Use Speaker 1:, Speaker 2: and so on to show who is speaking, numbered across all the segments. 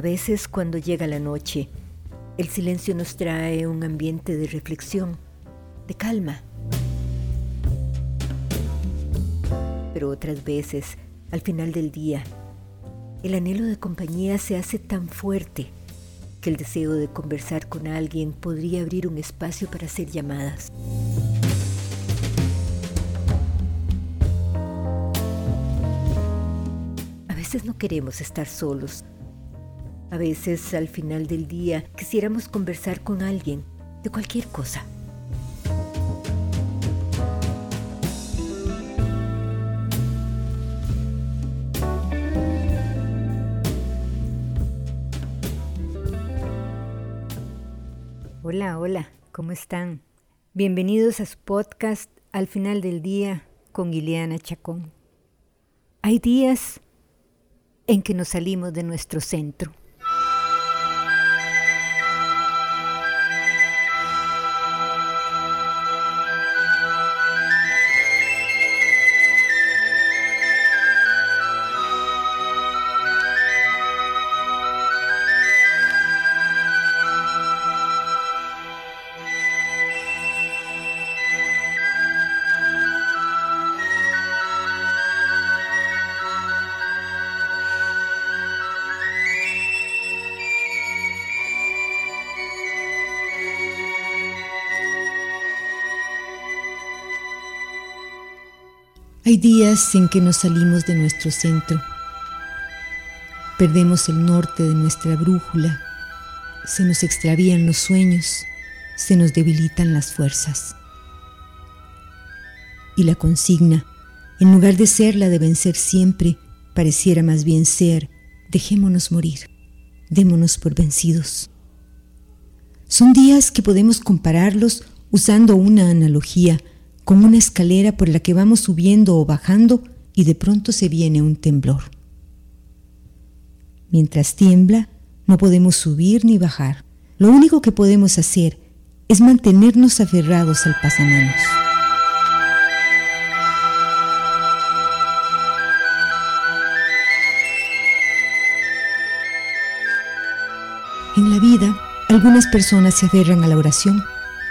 Speaker 1: A veces cuando llega la noche, el silencio nos trae un ambiente de reflexión, de calma. Pero otras veces, al final del día, el anhelo de compañía se hace tan fuerte que el deseo de conversar con alguien podría abrir un espacio para hacer llamadas. A veces no queremos estar solos. A veces al final del día quisiéramos conversar con alguien de cualquier cosa. Hola, hola, ¿cómo están? Bienvenidos a su podcast Al final del día con Ileana Chacón. Hay días en que nos salimos de nuestro centro. Hay días en que nos salimos de nuestro centro. Perdemos el norte de nuestra brújula. Se nos extravían los sueños. Se nos debilitan las fuerzas. Y la consigna, en lugar de ser la de vencer siempre, pareciera más bien ser, dejémonos morir, démonos por vencidos. Son días que podemos compararlos usando una analogía como una escalera por la que vamos subiendo o bajando y de pronto se viene un temblor. Mientras tiembla, no podemos subir ni bajar. Lo único que podemos hacer es mantenernos aferrados al pasamanos. En la vida, algunas personas se aferran a la oración,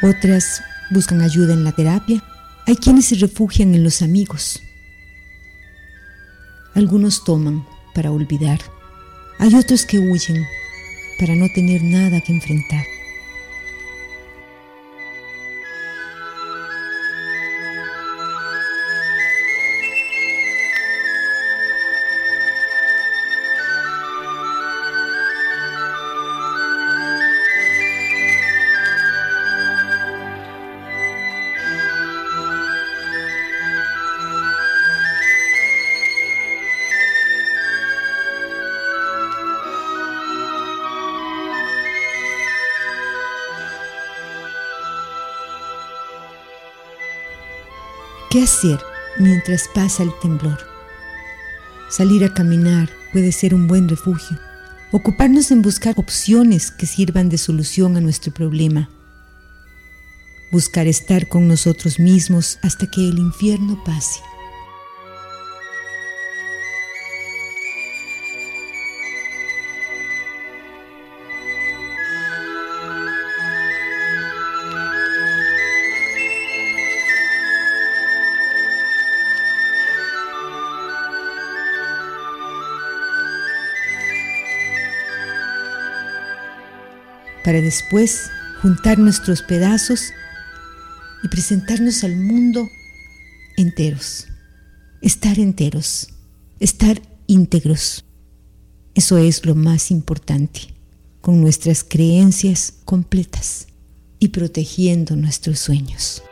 Speaker 1: otras buscan ayuda en la terapia hay quienes se refugian en los amigos. Algunos toman para olvidar. Hay otros que huyen para no tener nada que enfrentar. ¿Qué hacer mientras pasa el temblor? Salir a caminar puede ser un buen refugio. Ocuparnos en buscar opciones que sirvan de solución a nuestro problema. Buscar estar con nosotros mismos hasta que el infierno pase. Para después juntar nuestros pedazos y presentarnos al mundo enteros, estar enteros, estar íntegros. Eso es lo más importante, con nuestras creencias completas y protegiendo nuestros sueños.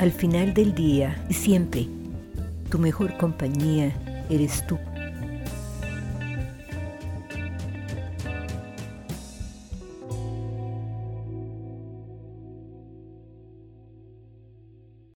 Speaker 1: Al final del día y siempre, tu mejor compañía eres tú.